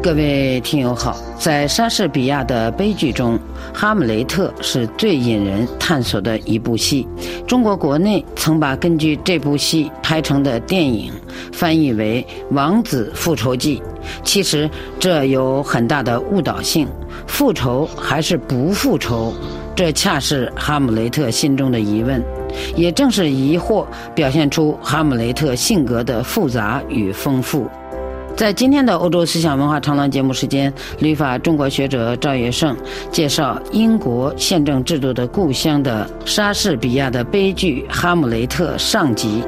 各位听友好，在莎士比亚的悲剧中，《哈姆雷特》是最引人探索的一部戏。中国国内曾把根据这部戏拍成的电影翻译为《王子复仇记》，其实这有很大的误导性。复仇还是不复仇？这恰是哈姆雷特心中的疑问。也正是疑惑，表现出哈姆雷特性格的复杂与丰富。在今天的欧洲思想文化长廊节目时间，旅法中国学者赵月胜介绍英国宪政制度的故乡的莎士比亚的悲剧《哈姆雷特》上集。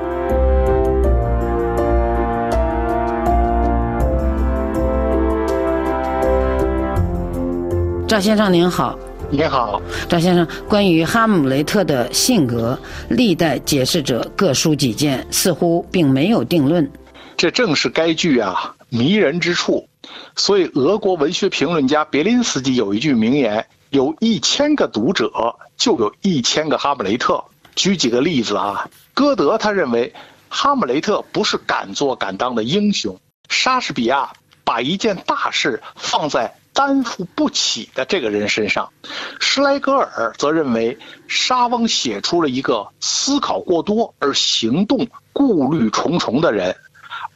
赵先生您好，您好，赵先生。关于哈姆雷特的性格，历代解释者各抒己见，似乎并没有定论。这正是该剧啊。迷人之处，所以俄国文学评论家别林斯基有一句名言：“有一千个读者，就有一千个哈姆雷特。”举几个例子啊，歌德他认为哈姆雷特不是敢做敢当的英雄，莎士比亚把一件大事放在担负不起的这个人身上，施莱格尔则认为莎翁写出了一个思考过多而行动顾虑重重的人。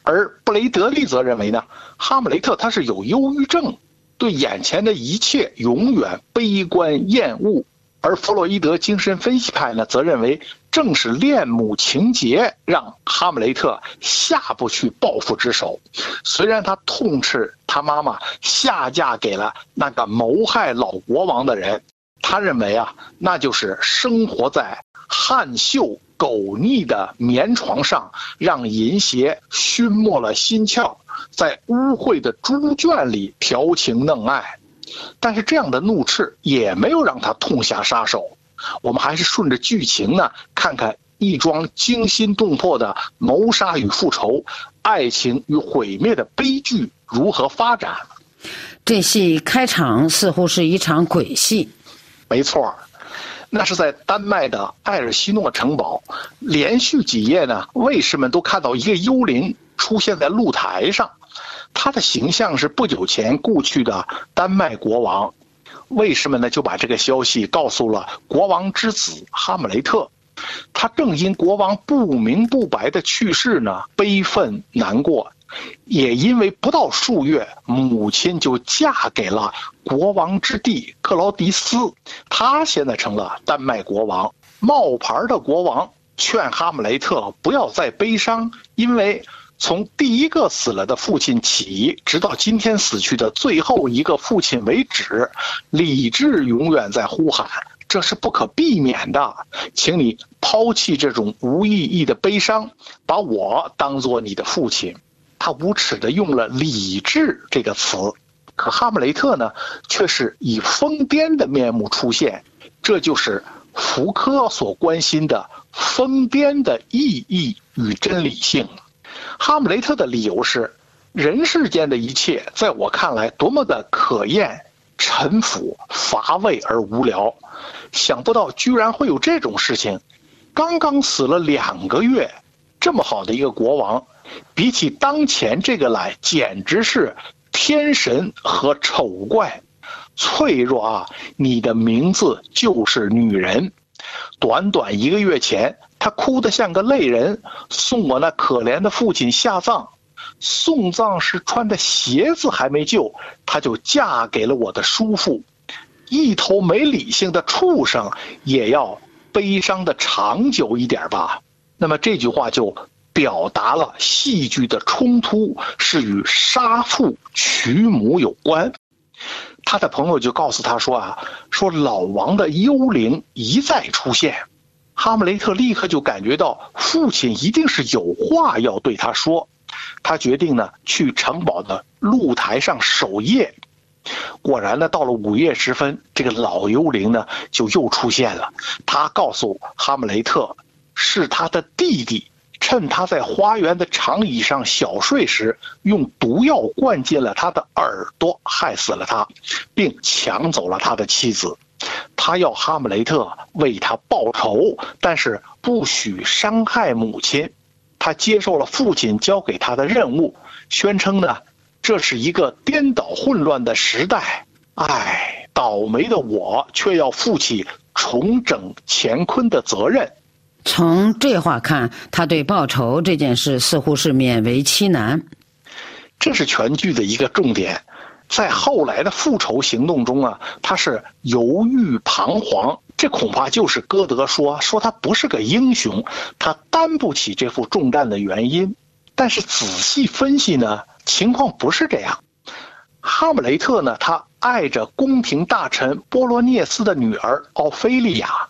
而布雷德利则认为呢，哈姆雷特他是有忧郁症，对眼前的一切永远悲观厌恶。而弗洛伊德精神分析派呢，则认为正是恋母情节让哈姆雷特下不去报复之手。虽然他痛斥他妈妈下嫁给了那个谋害老国王的人，他认为啊，那就是生活在汉秀。狗腻的棉床上，让淫邪熏没了心窍，在污秽的猪圈里调情弄爱，但是这样的怒斥也没有让他痛下杀手。我们还是顺着剧情呢，看看一桩惊心动魄的谋杀与复仇、爱情与毁灭的悲剧如何发展。这戏开场似乎是一场鬼戏，没错。那是在丹麦的艾尔西诺城堡，连续几夜呢，卫士们都看到一个幽灵出现在露台上，他的形象是不久前故去的丹麦国王。卫士们呢就把这个消息告诉了国王之子哈姆雷特，他正因国王不明不白的去世呢悲愤难过。也因为不到数月，母亲就嫁给了国王之弟克劳迪斯，他现在成了丹麦国王。冒牌的国王劝哈姆雷特不要再悲伤，因为从第一个死了的父亲起，直到今天死去的最后一个父亲为止，理智永远在呼喊，这是不可避免的。请你抛弃这种无意义的悲伤，把我当做你的父亲。他无耻的用了“理智”这个词，可哈姆雷特呢，却是以疯癫的面目出现。这就是福柯所关心的疯癫的意义与真理性。哈姆雷特的理由是：人世间的一切，在我看来，多么的可厌、沉腐、乏味而无聊。想不到居然会有这种事情。刚刚死了两个月，这么好的一个国王。比起当前这个来，简直是天神和丑怪。脆弱啊，你的名字就是女人。短短一个月前，她哭得像个泪人，送我那可怜的父亲下葬。送葬时穿的鞋子还没旧，她就嫁给了我的叔父。一头没理性的畜生，也要悲伤的长久一点吧。那么这句话就。表达了戏剧的冲突是与杀父娶母有关，他的朋友就告诉他说啊，说老王的幽灵一再出现，哈姆雷特立刻就感觉到父亲一定是有话要对他说，他决定呢去城堡的露台上守夜，果然呢到了午夜时分，这个老幽灵呢就又出现了，他告诉哈姆雷特，是他的弟弟。趁他在花园的长椅上小睡时，用毒药灌进了他的耳朵，害死了他，并抢走了他的妻子。他要哈姆雷特为他报仇，但是不许伤害母亲。他接受了父亲交给他的任务，宣称呢，这是一个颠倒混乱的时代。唉，倒霉的我却要负起重整乾坤的责任。从这话看，他对报仇这件事似乎是勉为其难。这是全剧的一个重点。在后来的复仇行动中啊，他是犹豫彷徨，这恐怕就是歌德说说他不是个英雄，他担不起这副重担的原因。但是仔细分析呢，情况不是这样。哈姆雷特呢，他爱着宫廷大臣波罗涅斯的女儿奥菲利亚。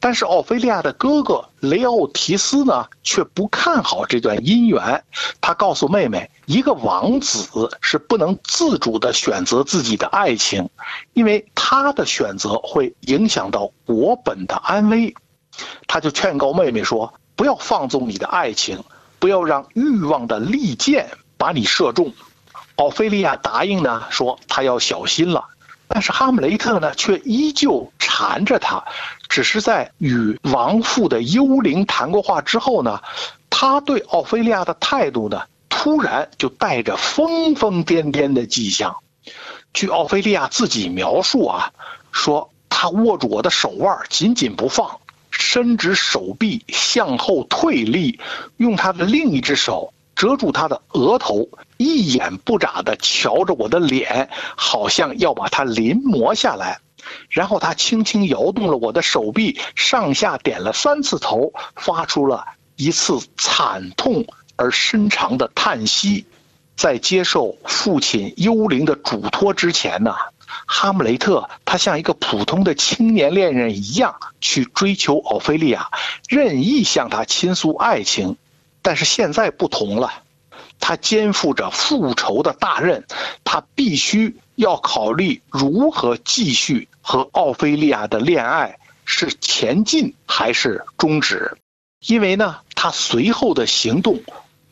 但是奥菲利亚的哥哥雷奥提斯呢，却不看好这段姻缘。他告诉妹妹，一个王子是不能自主地选择自己的爱情，因为他的选择会影响到国本的安危。他就劝告妹妹说：“不要放纵你的爱情，不要让欲望的利剑把你射中。”奥菲利亚答应呢，说他要小心了。但是哈姆雷特呢，却依旧缠着他，只是在与亡父的幽灵谈过话之后呢，他对奥菲利亚的态度呢，突然就带着疯疯癫癫的迹象。据奥菲利亚自己描述啊，说他握住我的手腕紧紧不放，伸直手臂向后退立，用他的另一只手。遮住他的额头，一眼不眨地瞧着我的脸，好像要把他临摹下来。然后他轻轻摇动了我的手臂，上下点了三次头，发出了一次惨痛而深长的叹息。在接受父亲幽灵的嘱托之前呢，哈姆雷特他像一个普通的青年恋人一样去追求奥菲利亚，任意向她倾诉爱情。但是现在不同了，他肩负着复仇的大任，他必须要考虑如何继续和奥菲利亚的恋爱，是前进还是终止？因为呢，他随后的行动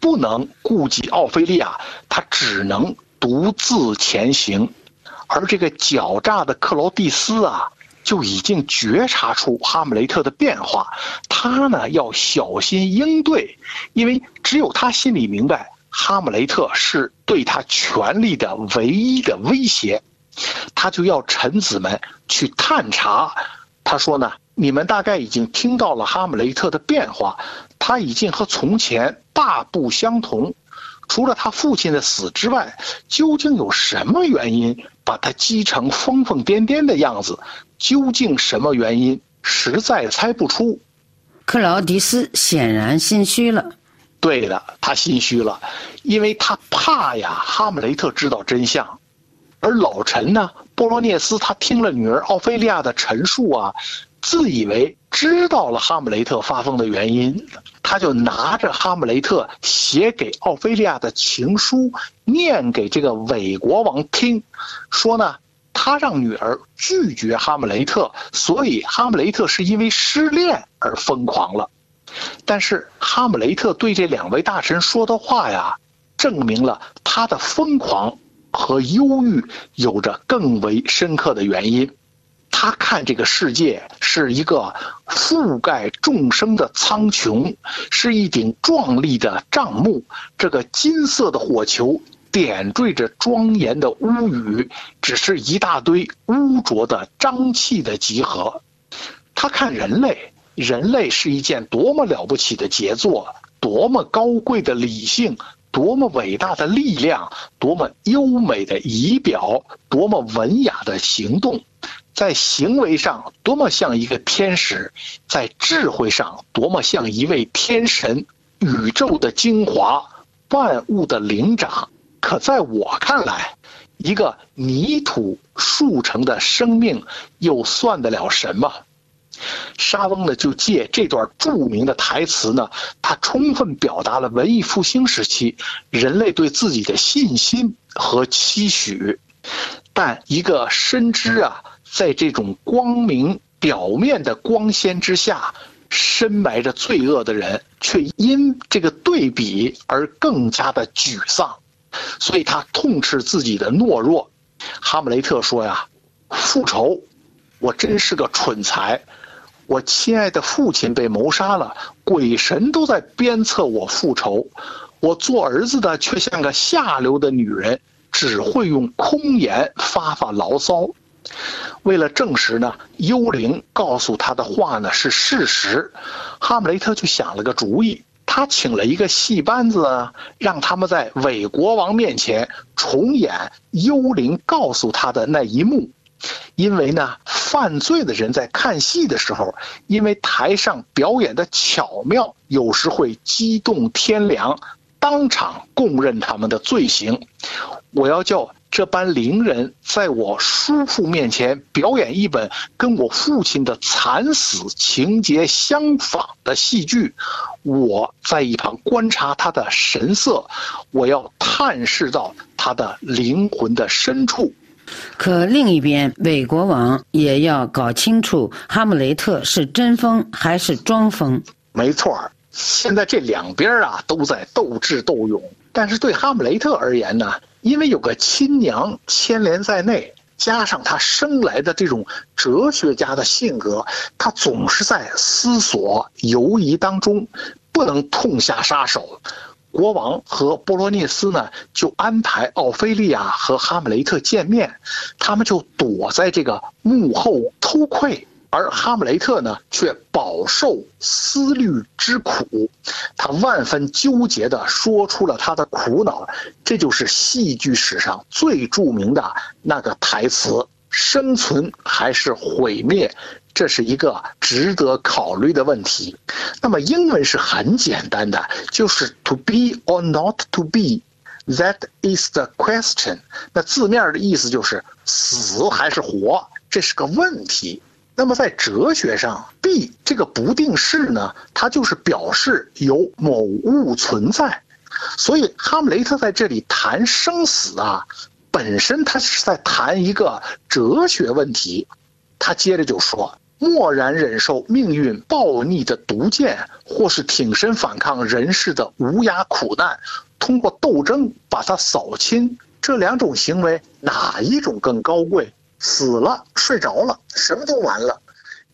不能顾及奥菲利亚，他只能独自前行。而这个狡诈的克劳蒂斯啊。就已经觉察出哈姆雷特的变化，他呢要小心应对，因为只有他心里明白哈姆雷特是对他权力的唯一的威胁，他就要臣子们去探查。他说呢，你们大概已经听到了哈姆雷特的变化，他已经和从前大不相同。除了他父亲的死之外，究竟有什么原因把他激成疯疯癫癫的样子？究竟什么原因？实在猜不出。克劳迪斯显然心虚了。对的，他心虚了，因为他怕呀，哈姆雷特知道真相。而老臣呢，波罗涅斯，他听了女儿奥菲利亚的陈述啊。自以为知道了哈姆雷特发疯的原因，他就拿着哈姆雷特写给奥菲利亚的情书念给这个伪国王听，说呢，他让女儿拒绝哈姆雷特，所以哈姆雷特是因为失恋而疯狂了。但是哈姆雷特对这两位大臣说的话呀，证明了他的疯狂和忧郁有着更为深刻的原因。他看这个世界是一个覆盖众生的苍穹，是一顶壮丽的帐幕。这个金色的火球点缀着庄严的屋宇，只是一大堆污浊的瘴气的集合。他看人类，人类是一件多么了不起的杰作，多么高贵的理性，多么伟大的力量，多么优美的仪表，多么文雅的行动。在行为上多么像一个天使，在智慧上多么像一位天神，宇宙的精华，万物的灵长。可在我看来，一个泥土铸成的生命又算得了什么？沙翁呢，就借这段著名的台词呢，他充分表达了文艺复兴时期人类对自己的信心和期许。但一个深知啊。在这种光明表面的光鲜之下，深埋着罪恶的人，却因这个对比而更加的沮丧，所以他痛斥自己的懦弱。哈姆雷特说呀：“复仇，我真是个蠢材！我亲爱的父亲被谋杀了，鬼神都在鞭策我复仇，我做儿子的却像个下流的女人，只会用空言发发牢骚。为了证实呢，幽灵告诉他的话呢是事实，哈姆雷特就想了个主意，他请了一个戏班子，让他们在伪国王面前重演幽灵告诉他的那一幕。因为呢，犯罪的人在看戏的时候，因为台上表演的巧妙，有时会激动天良，当场供认他们的罪行。我要叫。这班伶人在我叔父面前表演一本跟我父亲的惨死情节相仿的戏剧，我在一旁观察他的神色，我要探视到他的灵魂的深处。可另一边，韦国王也要搞清楚哈姆雷特是真疯还是装疯。没错现在这两边啊都在斗智斗勇，但是对哈姆雷特而言呢？因为有个亲娘牵连在内，加上他生来的这种哲学家的性格，他总是在思索犹疑当中，不能痛下杀手。国王和波罗涅斯呢，就安排奥菲利亚和哈姆雷特见面，他们就躲在这个幕后偷窥。而哈姆雷特呢，却饱受思虑之苦，他万分纠结地说出了他的苦恼，这就是戏剧史上最著名的那个台词：“生存还是毁灭？”这是一个值得考虑的问题。那么英文是很简单的，就是 “to be or not to be”，that is the question。那字面的意思就是死还是活，这是个问题。那么在哲学上，be 这个不定式呢，它就是表示有某物存在，所以哈姆雷特在这里谈生死啊，本身他是在谈一个哲学问题。他接着就说：默然忍受命运暴逆的毒箭，或是挺身反抗人世的无涯苦难，通过斗争把它扫清，这两种行为哪一种更高贵？死了，睡着了，什么都完了。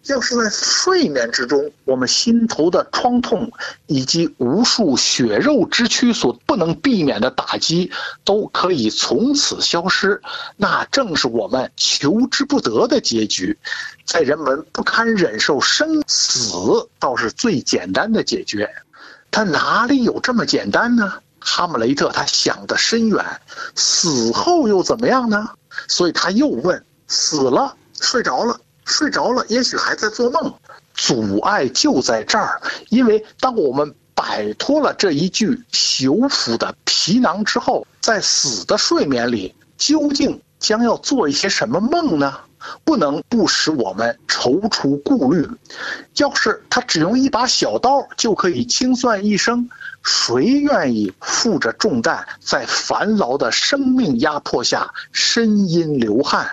要是在睡眠之中，我们心头的创痛以及无数血肉之躯所不能避免的打击，都可以从此消失。那正是我们求之不得的结局。在人们不堪忍受生死，倒是最简单的解决。他哪里有这么简单呢？哈姆雷特他想得深远，死后又怎么样呢？所以他又问。死了，睡着了，睡着了，也许还在做梦。阻碍就在这儿，因为当我们摆脱了这一具朽腐的皮囊之后，在死的睡眠里，究竟将要做一些什么梦呢？不能不使我们踌躇顾虑。要是他只用一把小刀就可以清算一生，谁愿意负着重担，在繁劳的生命压迫下呻吟流汗？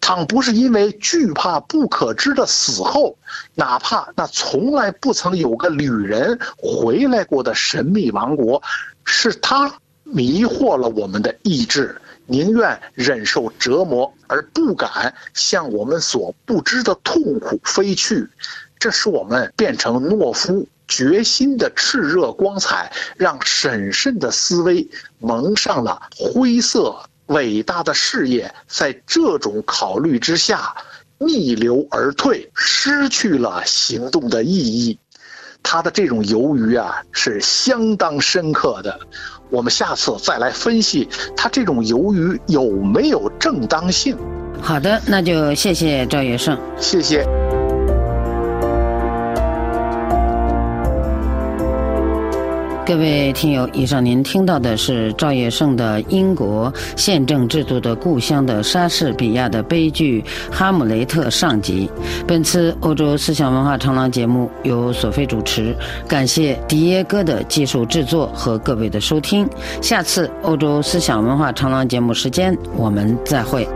倘不是因为惧怕不可知的死后，哪怕那从来不曾有个旅人回来过的神秘王国，是他迷惑了我们的意志。宁愿忍受折磨，而不敢向我们所不知的痛苦飞去，这使我们变成懦夫。决心的炽热光彩，让审慎的思维蒙上了灰色。伟大的事业在这种考虑之下逆流而退，失去了行动的意义。他的这种犹豫啊，是相当深刻的。我们下次再来分析他这种犹豫有没有正当性。好的，那就谢谢赵月胜，谢谢。各位听友，以上您听到的是赵业胜的英国宪政制度的故乡的莎士比亚的悲剧《哈姆雷特》上集。本次欧洲思想文化长廊节目由索菲主持，感谢迪耶哥的技术制作和各位的收听。下次欧洲思想文化长廊节目时间，我们再会。